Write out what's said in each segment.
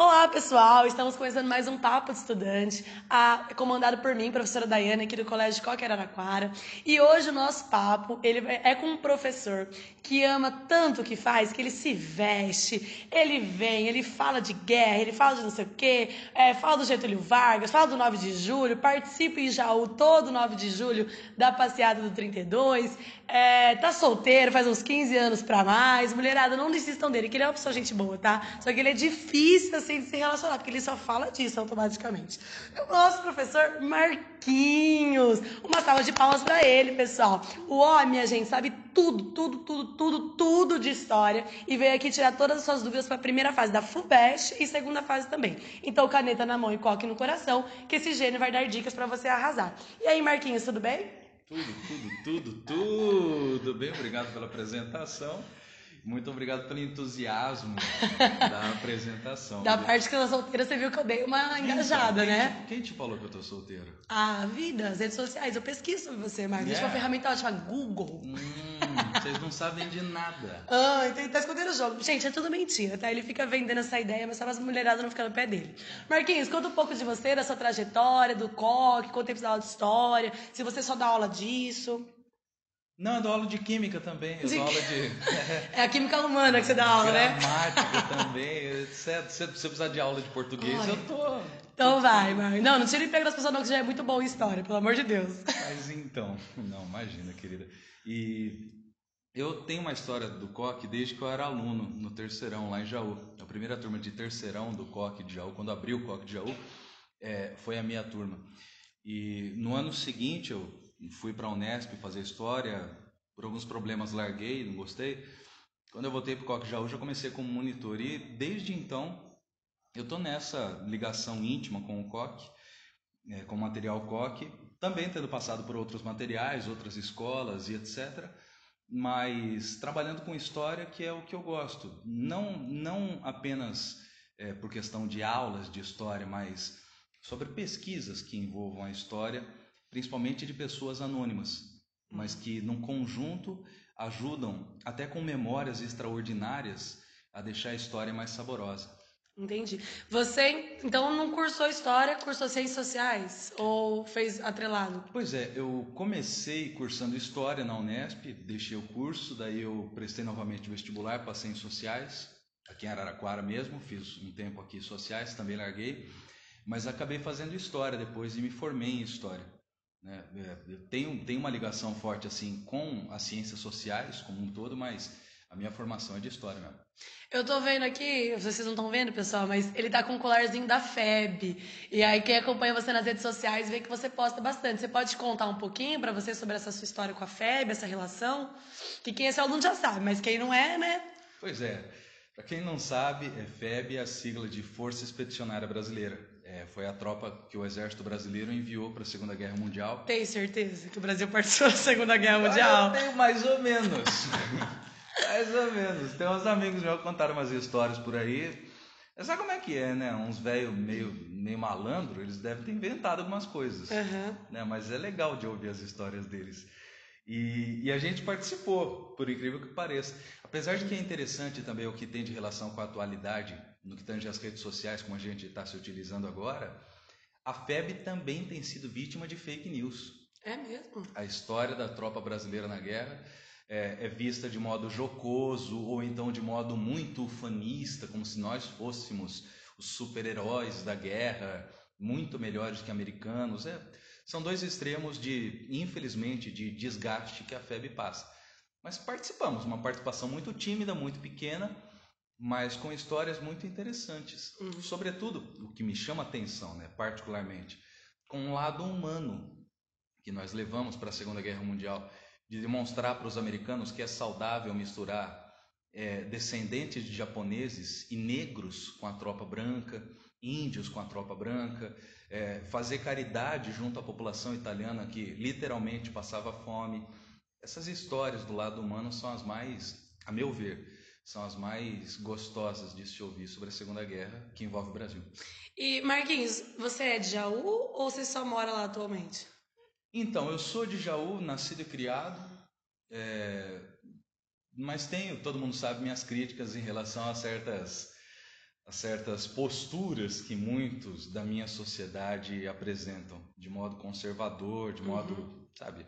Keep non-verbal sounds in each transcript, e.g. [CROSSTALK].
Olá, pessoal! Estamos começando mais um Papo de Estudante, a, comandado por mim, professora Daiane, aqui do Colégio Coque Araraquara. E hoje o nosso papo ele é com um professor que ama tanto o que faz, que ele se veste, ele vem, ele fala de guerra, ele fala de não sei o quê, é, fala do Getúlio Vargas, fala do 9 de julho, participa em Jaú todo 9 de julho da passeada do 32, é, tá solteiro, faz uns 15 anos pra mais. Mulherada, não desistam dele, que ele é uma pessoa gente boa, tá? Só que ele é difícil, assim, de se relacionar, porque ele só fala disso automaticamente. O nosso professor Marquinhos. Uma salva de palmas pra ele, pessoal. O homem, a gente, sabe tudo, tudo, tudo, tudo, tudo de história e veio aqui tirar todas as suas dúvidas para a primeira fase da FUBEST e segunda fase também. Então, caneta na mão e coque no coração, que esse gênio vai dar dicas para você arrasar. E aí, Marquinhos, tudo bem? Tudo, tudo, tudo, tudo bem. Obrigado pela apresentação. Muito obrigado pelo entusiasmo [LAUGHS] da apresentação. Da parte que eu tô solteira, você viu que eu dei uma engajada, então, quem né? Quem te falou que eu tô solteiro? A vida, as redes sociais. Eu pesquiso sobre você, Marcos. Yeah. Existe uma ferramenta ótima, Google. Hum, vocês não sabem de nada. Ah, então ele tá escondendo o jogo. Gente, é tudo mentira, tá? Ele fica vendendo essa ideia, mas só as mulheradas não ficam no pé dele. Marquinhos, conta um pouco de você, da sua trajetória, do coque, quanto tempo você dá aula de história, se você só dá aula disso. Não, eu dou aula de química também. Eu dou aula de. [LAUGHS] É a química humana que você dá aula, né? Gramática [LAUGHS] também, etc. Se você precisar de aula de português, eu tô. Então vai, Mar. Não, não tira emprego das pessoas, não, que já é muito bom em história, pelo amor de Deus. Mas então, não, imagina, querida. E eu tenho uma história do COC desde que eu era aluno no terceirão, lá em Jaú. A primeira turma de terceirão do COC de Jaú, quando abriu o COC de Jaú, é, foi a minha turma. E no ano seguinte eu fui para a Unesp fazer história, por alguns problemas larguei, não gostei. Quando eu voltei para o Coque Jaú, já comecei como monitor e desde então eu estou nessa ligação íntima com o Coque, é, com o material Coque, também tendo passado por outros materiais, outras escolas e etc., mas trabalhando com história, que é o que eu gosto. Não, não apenas é, por questão de aulas de história, mas sobre pesquisas que envolvam a história principalmente de pessoas anônimas, mas que num conjunto ajudam, até com memórias extraordinárias, a deixar a história mais saborosa. Entendi. Você, então, não cursou História, cursou Ciências Sociais? Ou fez atrelado? Pois é, eu comecei cursando História na Unesp, deixei o curso, daí eu prestei novamente vestibular para Ciências Sociais, aqui em Araraquara mesmo, fiz um tempo aqui Sociais, também larguei, mas acabei fazendo História depois e me formei em História. Né? É, eu tenho, tenho uma ligação forte assim com as ciências sociais como um todo, mas a minha formação é de história mesmo. Eu tô vendo aqui, vocês não estão vendo, pessoal, mas ele tá com um colarzinho da FEB. E aí quem acompanha você nas redes sociais vê que você posta bastante. Você pode contar um pouquinho para você sobre essa sua história com a FEB, essa relação? Que quem é seu aluno já sabe, mas quem não é, né? Pois é. Para quem não sabe, é FEB é a sigla de Força Expedicionária Brasileira. É, foi a tropa que o exército brasileiro enviou para a Segunda Guerra Mundial. Tem certeza que o Brasil participou da Segunda Guerra Mundial? Eu tenho mais ou menos. [LAUGHS] mais ou menos. Tem uns amigos meus que contaram umas histórias por aí. Sabe como é que é, né? Uns velhos meio, meio malandro, eles devem ter inventado algumas coisas. Uhum. Né? Mas é legal de ouvir as histórias deles. E, e, a gente participou, por incrível que pareça. Apesar de que é interessante também o que tem de relação com a atualidade no que tange as redes sociais, como a gente está se utilizando agora, a FEB também tem sido vítima de fake news. É mesmo? A história da tropa brasileira na guerra é, é vista de modo jocoso ou então de modo muito ufanista, como se nós fôssemos os super-heróis da guerra, muito melhores que americanos. É, são dois extremos de, infelizmente, de desgaste que a FEB passa. Mas participamos, uma participação muito tímida, muito pequena, mas com histórias muito interessantes. Uhum. Sobretudo, o que me chama atenção, né, particularmente, com um lado humano que nós levamos para a Segunda Guerra Mundial, de demonstrar para os americanos que é saudável misturar é, descendentes de japoneses e negros com a tropa branca, índios com a tropa branca, é, fazer caridade junto à população italiana que literalmente passava fome. Essas histórias do lado humano são as mais, a meu ver, são as mais gostosas de se ouvir sobre a Segunda Guerra que envolve o Brasil. E Marquinhos, você é de Jaú ou você só mora lá atualmente? Então, eu sou de Jaú, nascido e criado, é... mas tenho, todo mundo sabe, minhas críticas em relação a certas a certas posturas que muitos da minha sociedade apresentam, de modo conservador, de modo, uhum. sabe,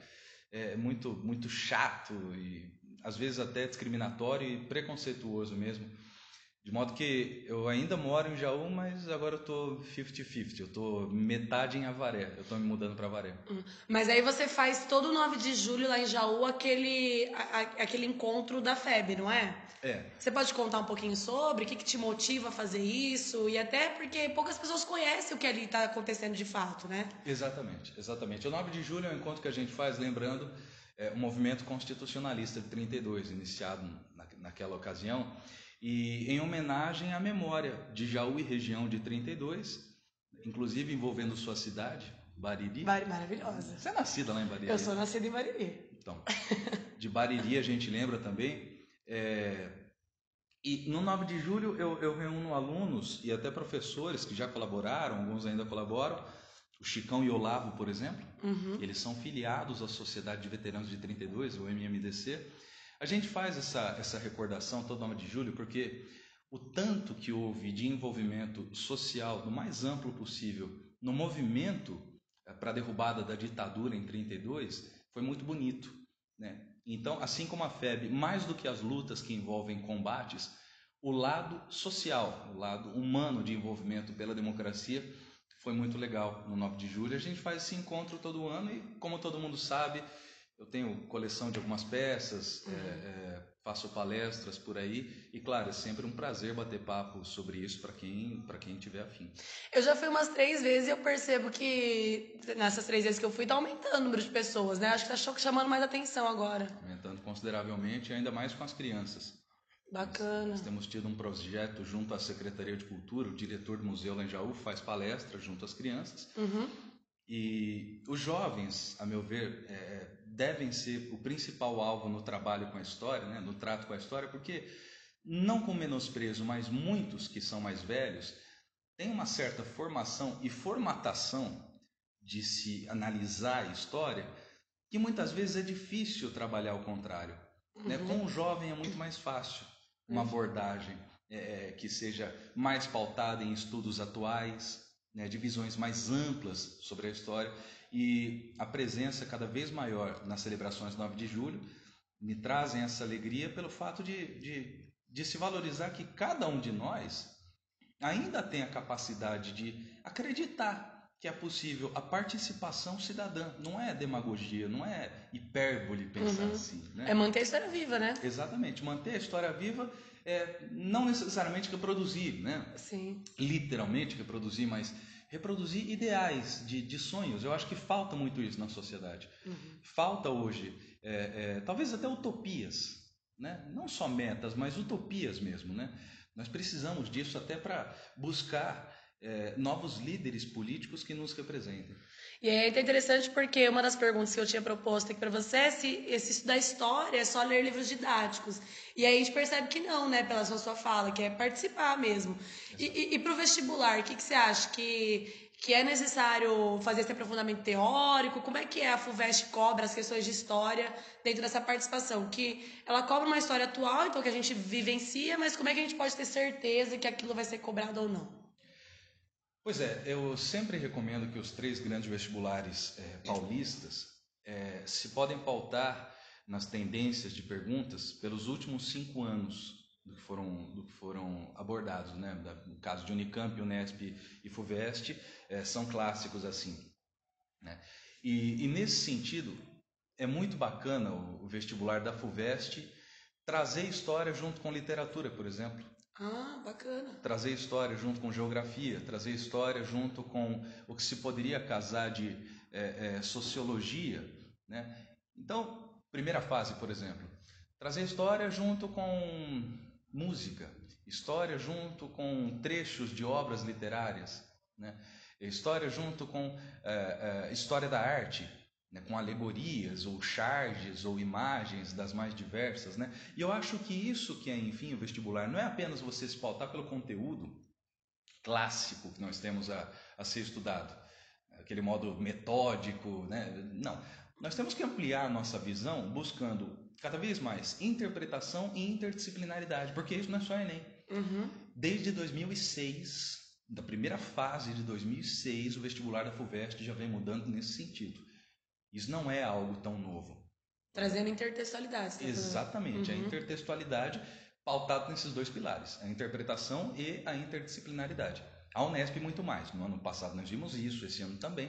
é muito muito chato e às vezes até discriminatório e preconceituoso mesmo. De modo que eu ainda moro em Jaú, mas agora eu tô 50-50. Eu tô metade em Avaré. Eu tô me mudando para Avaré. Hum. Mas aí você faz todo o 9 de julho lá em Jaú aquele, a, aquele encontro da FEB, não é? É. Você pode contar um pouquinho sobre o que, que te motiva a fazer isso? E até porque poucas pessoas conhecem o que ali está acontecendo de fato, né? Exatamente, exatamente. O 9 de julho é um encontro que a gente faz lembrando é, o movimento constitucionalista de 32, iniciado na, naquela ocasião e em homenagem à memória de Jaú e região de 32, inclusive envolvendo sua cidade, Bariri. Maravilhosa. Você é nascida lá em Bariri? Eu sou nascida em Bariri. Então, de Bariri a gente lembra também. É... E no 9 de julho eu, eu reúno alunos e até professores que já colaboraram, alguns ainda colaboram, o Chicão e o Olavo, por exemplo, uhum. eles são filiados à Sociedade de Veteranos de 32, o MMDC, a gente faz essa, essa recordação todo ano de julho porque o tanto que houve de envolvimento social do mais amplo possível no movimento eh, para a derrubada da ditadura em 32 foi muito bonito. Né? Então, assim como a FEB, mais do que as lutas que envolvem combates, o lado social, o lado humano de envolvimento pela democracia foi muito legal no 9 de julho. A gente faz esse encontro todo ano e, como todo mundo sabe, eu tenho coleção de algumas peças, uhum. é, é, faço palestras por aí e claro é sempre um prazer bater papo sobre isso para quem para quem tiver afim. Eu já fui umas três vezes e eu percebo que nessas três vezes que eu fui está aumentando o número de pessoas, né? Acho que está chamando mais atenção agora. Aumentando consideravelmente, ainda mais com as crianças. Bacana. Nós, temos tido um projeto junto à Secretaria de Cultura, o diretor do Museu lá em Jaú faz palestra junto às crianças. Uhum. E os jovens, a meu ver, é, devem ser o principal alvo no trabalho com a história, né, no trato com a história, porque, não com menosprezo, mas muitos que são mais velhos têm uma certa formação e formatação de se analisar a história que muitas vezes é difícil trabalhar ao contrário. Né? Uhum. Né? Com o jovem é muito mais fácil uma uhum. abordagem é, que seja mais pautada em estudos atuais, né, de visões mais amplas sobre a história e a presença cada vez maior nas celebrações 9 de julho me trazem essa alegria pelo fato de, de, de se valorizar que cada um de nós ainda tem a capacidade de acreditar que é possível a participação cidadã. Não é demagogia, não é hipérbole pensar uhum. assim. Né? É manter a história viva, né? Exatamente. Manter a história viva é não necessariamente reproduzir, né? Sim. Literalmente reproduzir, mas reproduzir ideais de, de sonhos. Eu acho que falta muito isso na sociedade. Uhum. Falta hoje, é, é, talvez até utopias, né? não só metas, mas utopias mesmo. Né? Nós precisamos disso até para buscar é, novos líderes políticos que nos representem. E é interessante porque uma das perguntas que eu tinha proposto aqui para você é se, se estudar história é só ler livros didáticos. E aí a gente percebe que não, né, pela sua, sua fala, que é participar mesmo. E, e, e para o vestibular, o que, que você acha? Que, que é necessário fazer esse aprofundamento teórico? Como é que é a FUVEST cobra as questões de história dentro dessa participação? Que ela cobra uma história atual, então que a gente vivencia, mas como é que a gente pode ter certeza que aquilo vai ser cobrado ou não? Pois é, eu sempre recomendo que os três grandes vestibulares é, paulistas é, se podem pautar nas tendências de perguntas pelos últimos cinco anos do que foram, do que foram abordados, né? No caso de Unicamp, Unesp e Fuvest, é, são clássicos assim. Né? E, e, nesse sentido, é muito bacana o, o vestibular da Fuvest trazer história junto com literatura, por exemplo. Ah, bacana. Trazer história junto com geografia, trazer história junto com o que se poderia casar de é, é, sociologia. Né? Então, primeira fase, por exemplo, trazer história junto com música, história junto com trechos de obras literárias, né? história junto com é, é história da arte, né, com alegorias ou charges ou imagens das mais diversas, né? E eu acho que isso que é, enfim, o vestibular não é apenas você se pautar pelo conteúdo clássico que nós temos a, a ser estudado, aquele modo metódico, né? Não, nós temos que ampliar nossa visão buscando cada vez mais interpretação e interdisciplinaridade, porque isso não é só Enem. Uhum. Desde 2006, da primeira fase de 2006, o vestibular da FUVEST já vem mudando nesse sentido. Isso não é algo tão novo. Trazendo intertextualidade. Tá Exatamente, uhum. a intertextualidade pautada nesses dois pilares, a interpretação e a interdisciplinaridade. A Unesp muito mais. No ano passado nós vimos isso, esse ano também.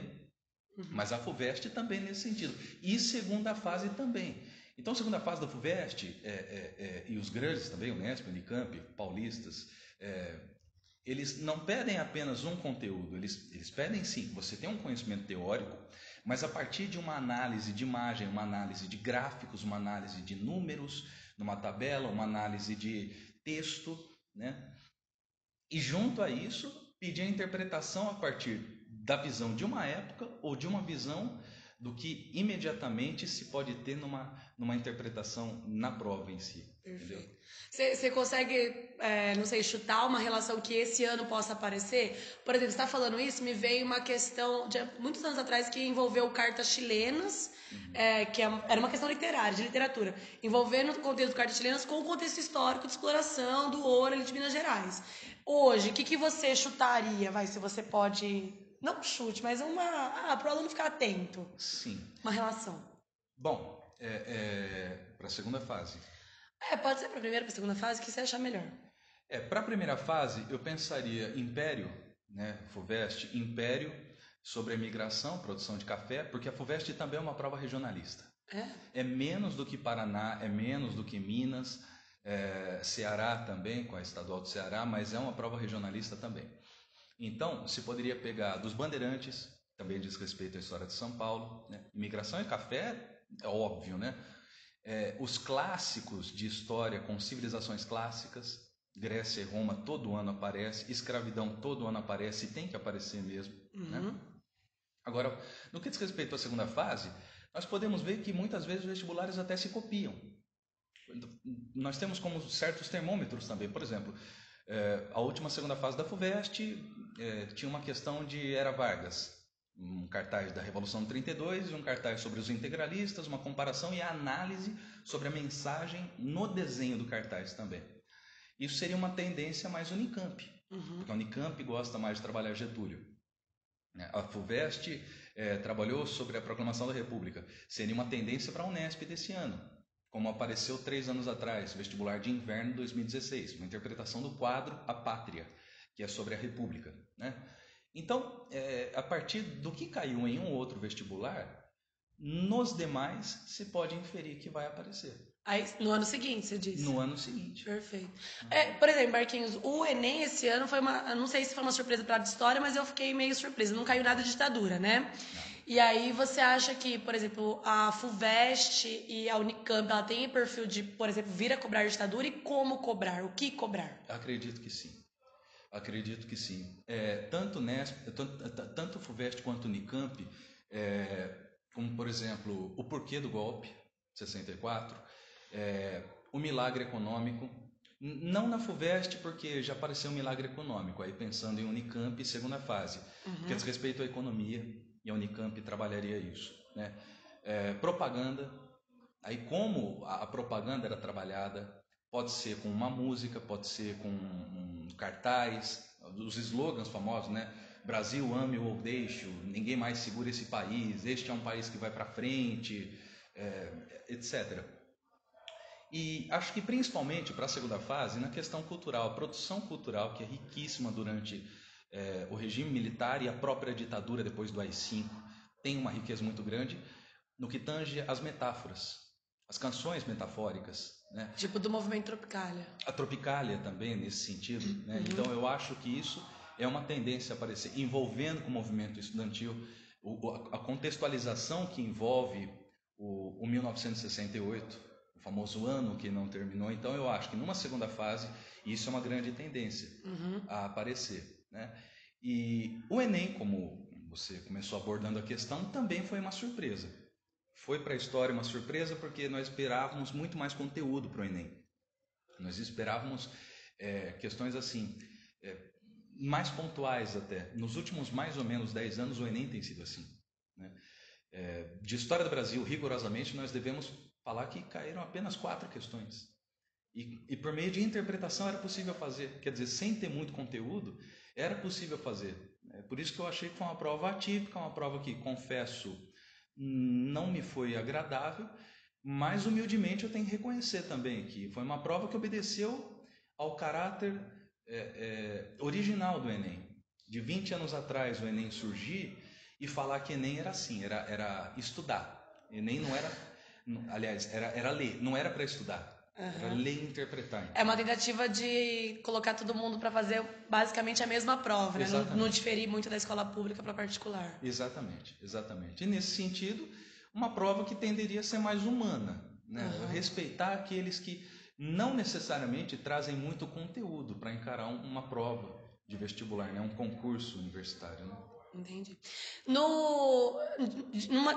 Uhum. Mas a FUVEST também nesse sentido. E segunda fase também. Então, segunda fase da FUVEST é, é, é, e os grandes também, Unesp, Unicamp, paulistas, é, eles não pedem apenas um conteúdo, eles, eles pedem sim você tenha um conhecimento teórico, mas a partir de uma análise de imagem, uma análise de gráficos, uma análise de números, numa tabela, uma análise de texto, né? E junto a isso, pedir a interpretação a partir da visão de uma época ou de uma visão do que imediatamente se pode ter numa, numa interpretação na prova em si. Perfeito. Você consegue, é, não sei, chutar uma relação que esse ano possa aparecer? Por exemplo, você está falando isso, me veio uma questão de muitos anos atrás que envolveu cartas chilenas, uhum. é, que é era uma questão literária, de literatura, envolvendo o contexto de cartas chilenas com o contexto histórico de exploração do ouro ali de Minas Gerais. Hoje, o que, que você chutaria, vai, se você pode não chute, mas uma. Ah, para o aluno ficar atento. Sim. Uma relação. Bom, é, é, para a segunda fase. É, pode ser para a primeira, para a segunda fase, o que você achar melhor. É, para a primeira fase, eu pensaria Império, né, FUVEST, Império, sobre a migração, produção de café, porque a FUVEST também é uma prova regionalista. É? É menos do que Paraná, é menos do que Minas, é, Ceará também, com a Estadual do Ceará, mas é uma prova regionalista também. Então, se poderia pegar dos bandeirantes, também diz respeito à história de São Paulo, né? imigração e café, é óbvio, né? É, os clássicos de história com civilizações clássicas, Grécia e Roma todo ano aparece, escravidão todo ano aparece e tem que aparecer mesmo. Né? Uhum. Né? Agora, no que diz respeito à segunda fase, nós podemos ver que muitas vezes os vestibulares até se copiam. Nós temos como certos termômetros também, por exemplo, é, a última segunda fase da FUVEST é, tinha uma questão de Era Vargas, um cartaz da Revolução de 32 e um cartaz sobre os integralistas, uma comparação e a análise sobre a mensagem no desenho do cartaz também. Isso seria uma tendência mais Unicamp, uhum. porque a Unicamp gosta mais de trabalhar Getúlio. A FUVEST é, trabalhou sobre a proclamação da República. Seria uma tendência para a Unesp desse ano como apareceu três anos atrás, vestibular de inverno 2016, uma interpretação do quadro A Pátria, que é sobre a República. Né? Então, é, a partir do que caiu em um outro vestibular, nos demais se pode inferir que vai aparecer. Aí, no ano seguinte, você disse? No ano seguinte. Perfeito. É, por exemplo, Marquinhos, o Enem esse ano foi uma. Não sei se foi uma surpresa para a história, mas eu fiquei meio surpresa. Não caiu nada de ditadura, né? Não. E aí você acha que, por exemplo, a FUVEST e a Unicamp, ela tem perfil de, por exemplo, vir a cobrar ditadura e como cobrar? O que cobrar? Acredito que sim. Acredito que sim. É, tanto, Nesp, tanto, tanto FUVEST quanto Unicamp, é, como, por exemplo, o porquê do golpe, 64, é, o milagre econômico, não na FUVEST, porque já apareceu um milagre econômico, aí pensando em Unicamp, segunda fase, uhum. que diz respeito à economia, e a Unicamp trabalharia isso. Né? É, propaganda, aí como a, a, propaganda era trabalhada, pode ser com uma música, pode ser com um, cartaz, os slogans famosos, né? Brasil ame ou deixe, ninguém mais segura esse país, este é um país que vai para frente, é, etc. E acho que principalmente para a segunda fase, na questão cultural, a produção cultural, que é riquíssima durante é, o regime militar e a própria ditadura depois do AI-5 tem uma riqueza muito grande no que tange as metáforas, as canções metafóricas. Né? Tipo do movimento Tropicália. A Tropicália também, nesse sentido. Né? Uhum. Então eu acho que isso é uma tendência a aparecer, envolvendo com o movimento estudantil, o, a contextualização que envolve o, o 1968, o famoso ano que não terminou. Então eu acho que numa segunda fase isso é uma grande tendência uhum. a aparecer. Né? E o Enem, como você começou abordando a questão, também foi uma surpresa. Foi para a história uma surpresa porque nós esperávamos muito mais conteúdo para o Enem. Nós esperávamos é, questões assim, é, mais pontuais até. Nos últimos mais ou menos 10 anos, o Enem tem sido assim. Né? É, de história do Brasil, rigorosamente, nós devemos falar que caíram apenas quatro questões. E, e por meio de interpretação era possível fazer. Quer dizer, sem ter muito conteúdo, era possível fazer. É por isso que eu achei que foi uma prova atípica, uma prova que, confesso, não me foi agradável, mas humildemente eu tenho que reconhecer também que foi uma prova que obedeceu ao caráter é, é, original do Enem. De 20 anos atrás o Enem surgir e falar que Enem era assim, era, era estudar. Enem não era, aliás, era, era ler, não era para estudar. Uhum. Ler e interpretar. É uma tentativa de colocar todo mundo para fazer basicamente a mesma prova, né? não, não, diferir muito da escola pública para particular. Exatamente, exatamente. E nesse sentido, uma prova que tenderia a ser mais humana, né? Uhum. respeitar aqueles que não necessariamente trazem muito conteúdo para encarar uma prova de vestibular, né? um concurso universitário. Né? Entendi. No,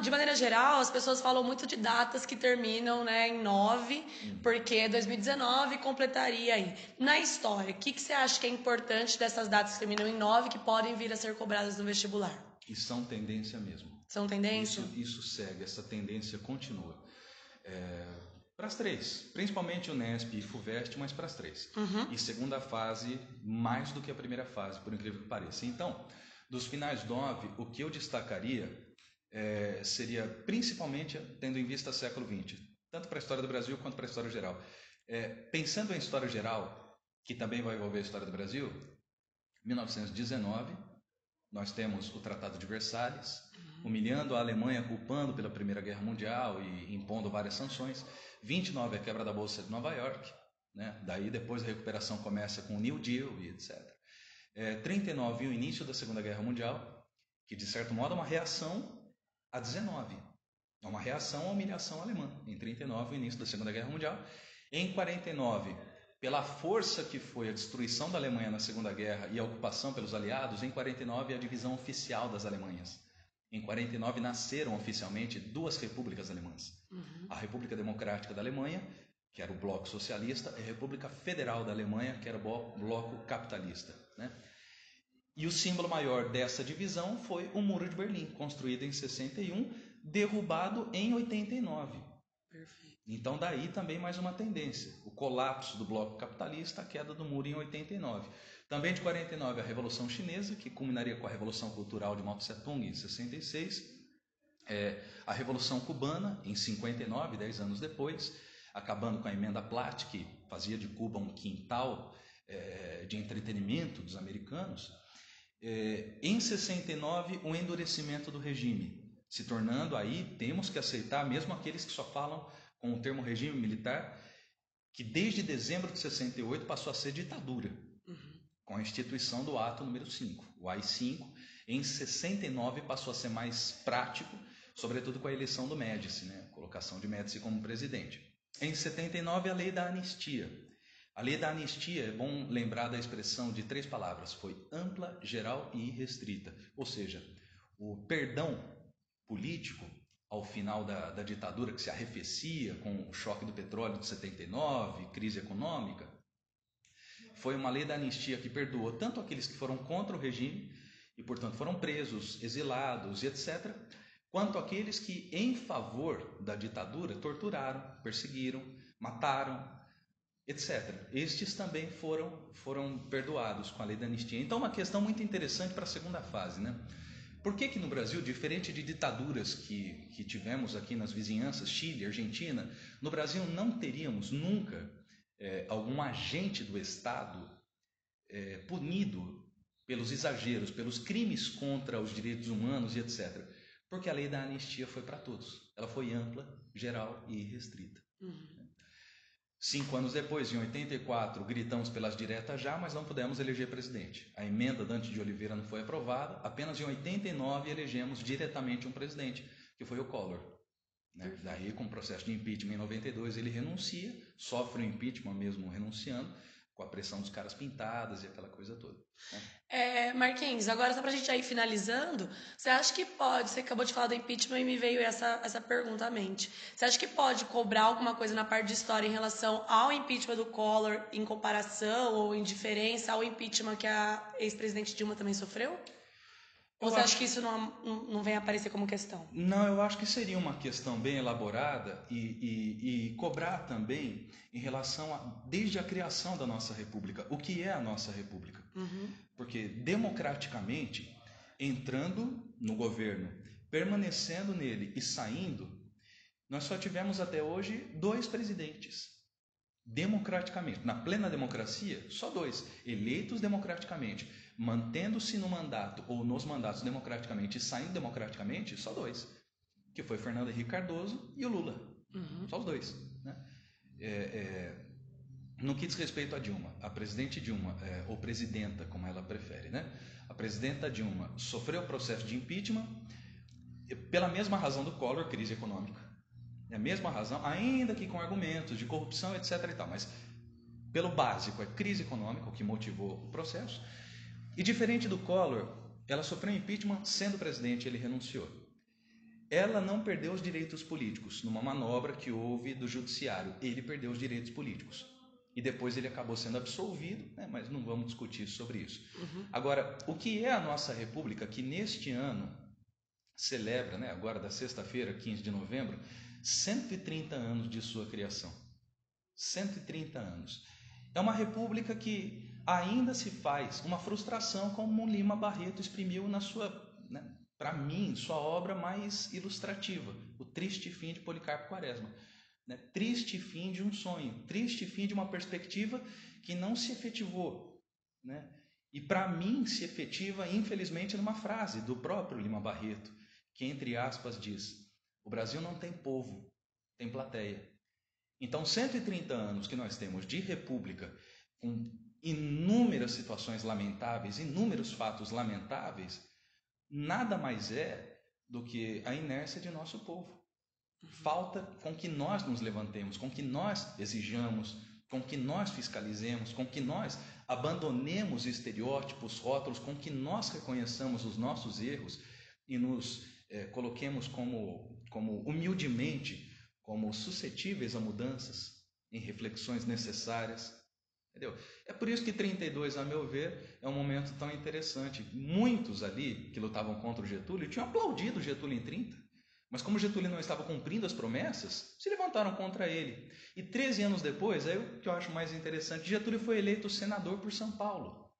de maneira geral, as pessoas falam muito de datas que terminam né, em 9, hum. porque 2019 completaria aí. Na história, o que, que você acha que é importante dessas datas que terminam em 9 que podem vir a ser cobradas no vestibular? E são tendência mesmo. São tendência? Isso, isso segue, essa tendência continua. É, para as três, principalmente o Nesp e FUVEST, mas para as três. Uhum. E segunda fase, mais do que a primeira fase, por incrível que pareça. Então, dos finais 9, o que eu destacaria é, seria principalmente tendo em vista o século XX, tanto para a história do Brasil quanto para a história geral. É, pensando em história geral, que também vai envolver a história do Brasil, 1919, nós temos o Tratado de Versalhes, uhum. humilhando a Alemanha, culpando pela Primeira Guerra Mundial e impondo várias sanções. 29, a quebra da Bolsa de Nova York. Né? Daí depois a recuperação começa com o New Deal e etc é, 39 o início da Segunda Guerra Mundial, que de certo modo é uma reação a 19. É uma reação à humilhação alemã. Em 39, o início da Segunda Guerra Mundial. Em 49, pela força que foi a destruição da Alemanha na Segunda Guerra e a ocupação pelos aliados, em 49 a divisão oficial das Alemanhas. Em 49 nasceram oficialmente duas repúblicas alemãs. Uhum. A República Democrática da Alemanha, que era o bloco socialista, e a República Federal da Alemanha, que era o bloco capitalista. Né? E o símbolo maior dessa divisão foi o Muro de Berlim, construído em 61, derrubado em 89. Perfeito. Então, daí também mais uma tendência: o colapso do bloco capitalista, a queda do muro em 89. Também de 49, a Revolução Chinesa, que culminaria com a Revolução Cultural de Mao Tse-tung em 66. É, a Revolução Cubana, em 59, 10 anos depois, acabando com a emenda Platt, que fazia de Cuba um quintal é, de entretenimento dos americanos. É, em 69, o um endurecimento do regime, se tornando aí, temos que aceitar, mesmo aqueles que só falam com o termo regime militar, que desde dezembro de 68 passou a ser ditadura, uhum. com a instituição do ato número 5, o AI-5. Em 69 passou a ser mais prático, sobretudo com a eleição do Médici, né? colocação de Médici como presidente. Em 79, a lei da anistia, a lei da anistia, é bom lembrar da expressão de três palavras: foi ampla, geral e irrestrita. Ou seja, o perdão político ao final da, da ditadura, que se arrefecia com o choque do petróleo de 79, crise econômica, foi uma lei da anistia que perdoou tanto aqueles que foram contra o regime e, portanto, foram presos, exilados e etc., quanto aqueles que, em favor da ditadura, torturaram, perseguiram, mataram, etc. Estes também foram, foram perdoados com a lei da anistia. Então, uma questão muito interessante para a segunda fase. Né? Por que, que no Brasil, diferente de ditaduras que, que tivemos aqui nas vizinhanças, Chile, Argentina, no Brasil não teríamos nunca é, algum agente do Estado é, punido pelos exageros, pelos crimes contra os direitos humanos e etc. Porque a lei da anistia foi para todos. Ela foi ampla, geral e restrita. Uhum. Cinco anos depois, em 84, gritamos pelas diretas já, mas não pudemos eleger presidente. A emenda Dante de Oliveira não foi aprovada. Apenas em 89 elegemos diretamente um presidente, que foi o Collor. Né? Daí, com o processo de impeachment em 92, ele renuncia, sofre o impeachment mesmo renunciando, com a pressão dos caras pintadas e aquela coisa toda. Né? É, Marquinhos, agora só para a gente ir finalizando, você acha que pode, você acabou de falar do impeachment e me veio essa, essa pergunta à mente, você acha que pode cobrar alguma coisa na parte de história em relação ao impeachment do Collor em comparação ou em diferença ao impeachment que a ex-presidente Dilma também sofreu? Ou você acha que isso não, não vem aparecer como questão? Não, eu acho que seria uma questão bem elaborada e, e, e, cobrar também em relação a, desde a criação da nossa república, o que é a nossa república. Uhum. Porque democraticamente, entrando no governo, permanecendo nele e saindo, nós só tivemos até hoje dois presidentes. Democraticamente, na plena democracia, só dois, eleitos democraticamente mantendo-se no mandato ou nos mandatos democraticamente e saindo democraticamente, só dois. Que foi Fernando Henrique Cardoso e o Lula. Uhum. Só os dois. Né? É, é, no que diz respeito a Dilma, a presidente Dilma, é, ou presidenta, como ela prefere, né? a presidenta Dilma sofreu o processo de impeachment pela mesma razão do Collor, crise econômica. É a mesma razão, ainda que com argumentos de corrupção, etc. E tal, mas pelo básico, é crise econômica o que motivou o processo. E diferente do Collor, ela sofreu impeachment sendo presidente, ele renunciou. Ela não perdeu os direitos políticos numa manobra que houve do judiciário. Ele perdeu os direitos políticos. E depois ele acabou sendo absolvido, né? mas não vamos discutir sobre isso. Uhum. Agora, o que é a nossa república que neste ano celebra, né, agora da sexta-feira, 15 de novembro, 130 anos de sua criação. 130 anos. É uma república que ainda se faz uma frustração como Lima Barreto exprimiu na sua, né, para mim, sua obra mais ilustrativa, O Triste Fim de Policarpo Quaresma. Né? Triste fim de um sonho, triste fim de uma perspectiva que não se efetivou. Né? E para mim se efetiva, infelizmente, numa frase do próprio Lima Barreto, que, entre aspas, diz: O Brasil não tem povo, tem plateia. Então, 130 anos que nós temos de república, com inúmeras situações lamentáveis, inúmeros fatos lamentáveis, nada mais é do que a inércia de nosso povo. Falta com que nós nos levantemos, com que nós exijamos, com que nós fiscalizemos, com que nós abandonemos estereótipos, rótulos, com que nós reconheçamos os nossos erros e nos é, coloquemos como, como humildemente, como suscetíveis a mudanças, em reflexões necessárias Entendeu? É por isso que 32, a meu ver, é um momento tão interessante. Muitos ali que lutavam contra o Getúlio tinham aplaudido Getúlio em 30. Mas como Getúlio não estava cumprindo as promessas, se levantaram contra ele. E 13 anos depois, aí o que eu acho mais interessante, Getúlio foi eleito senador por São Paulo.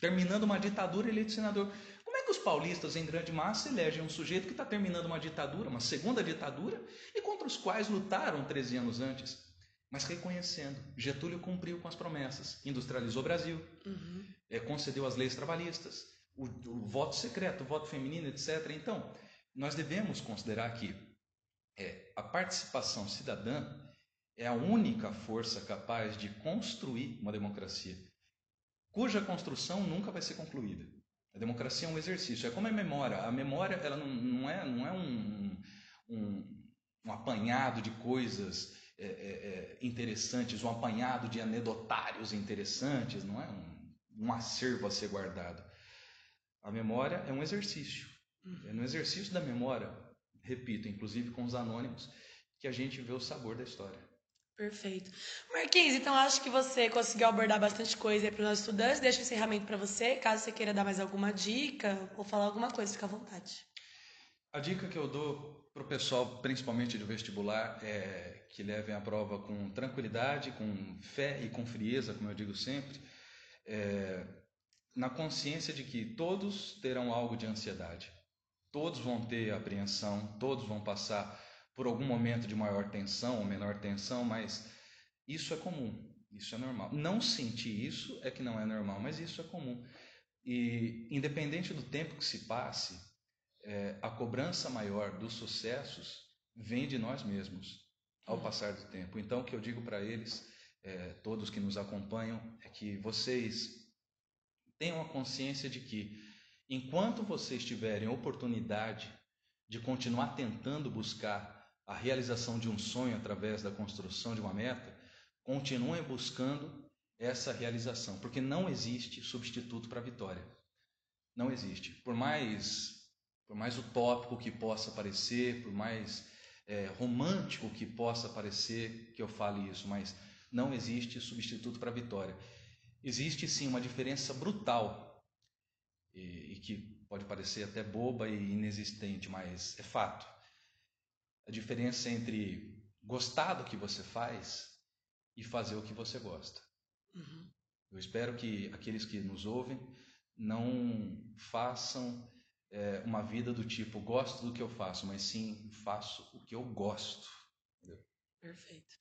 Terminando uma ditadura, eleito senador. Como é que os paulistas, em grande massa, elegem um sujeito que está terminando uma ditadura, uma segunda ditadura, e contra os quais lutaram 13 anos antes? Mas reconhecendo. Getúlio cumpriu com as promessas, industrializou o Brasil, uhum. é, concedeu as leis trabalhistas, o, o, voto secreto, o voto feminino, etc. Então, nós devemos considerar que é, a participação cidadã é a única força capaz de construir uma democracia, cuja construção nunca vai ser concluída. A democracia é um exercício, é como a memória. A memória ela não, não é, não é um, um, um apanhado de coisas é, é, é, interessantes, um apanhado de anedotários interessantes, não é um, um acervo a ser guardado. A memória é um exercício. É no exercício da memória, repito, inclusive com os anônimos, que a gente vê o sabor da história. Perfeito. Marquinhos, então acho que você conseguiu abordar bastante coisa para os nossos estudantes. Deixa o encerramento para você. Caso você queira dar mais alguma dica ou falar alguma coisa, fica à vontade. A dica que eu dou para o pessoal, principalmente do vestibular, é que levem a prova com tranquilidade, com fé e com frieza, como eu digo sempre, é, na consciência de que todos terão algo de ansiedade, todos vão ter apreensão, todos vão passar por algum momento de maior tensão ou menor tensão, mas isso é comum, isso é normal. Não sentir isso é que não é normal, mas isso é comum. E independente do tempo que se passe, é, a cobrança maior dos sucessos vem de nós mesmos ao passar do tempo. Então, o que eu digo para eles, é, todos que nos acompanham, é que vocês tenham a consciência de que, enquanto vocês tiverem oportunidade de continuar tentando buscar a realização de um sonho através da construção de uma meta, continuem buscando essa realização, porque não existe substituto para a vitória. Não existe. Por mais por mais utópico que possa parecer, por mais é, romântico que possa parecer que eu fale isso, mas não existe substituto para a vitória. Existe sim uma diferença brutal e, e que pode parecer até boba e inexistente, mas é fato. A diferença entre gostar do que você faz e fazer o que você gosta. Uhum. Eu espero que aqueles que nos ouvem não façam é, uma vida do tipo gosto do que eu faço, mas sim faço o que eu gosto. Perfeito.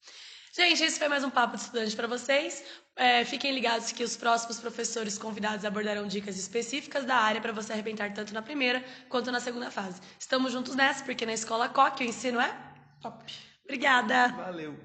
Gente, esse foi mais um Papo de Estudante para vocês. É, fiquem ligados que os próximos professores convidados abordarão dicas específicas da área para você arrebentar tanto na primeira quanto na segunda fase. Estamos juntos nessa, porque na escola COC o ensino é top. Obrigada. Valeu.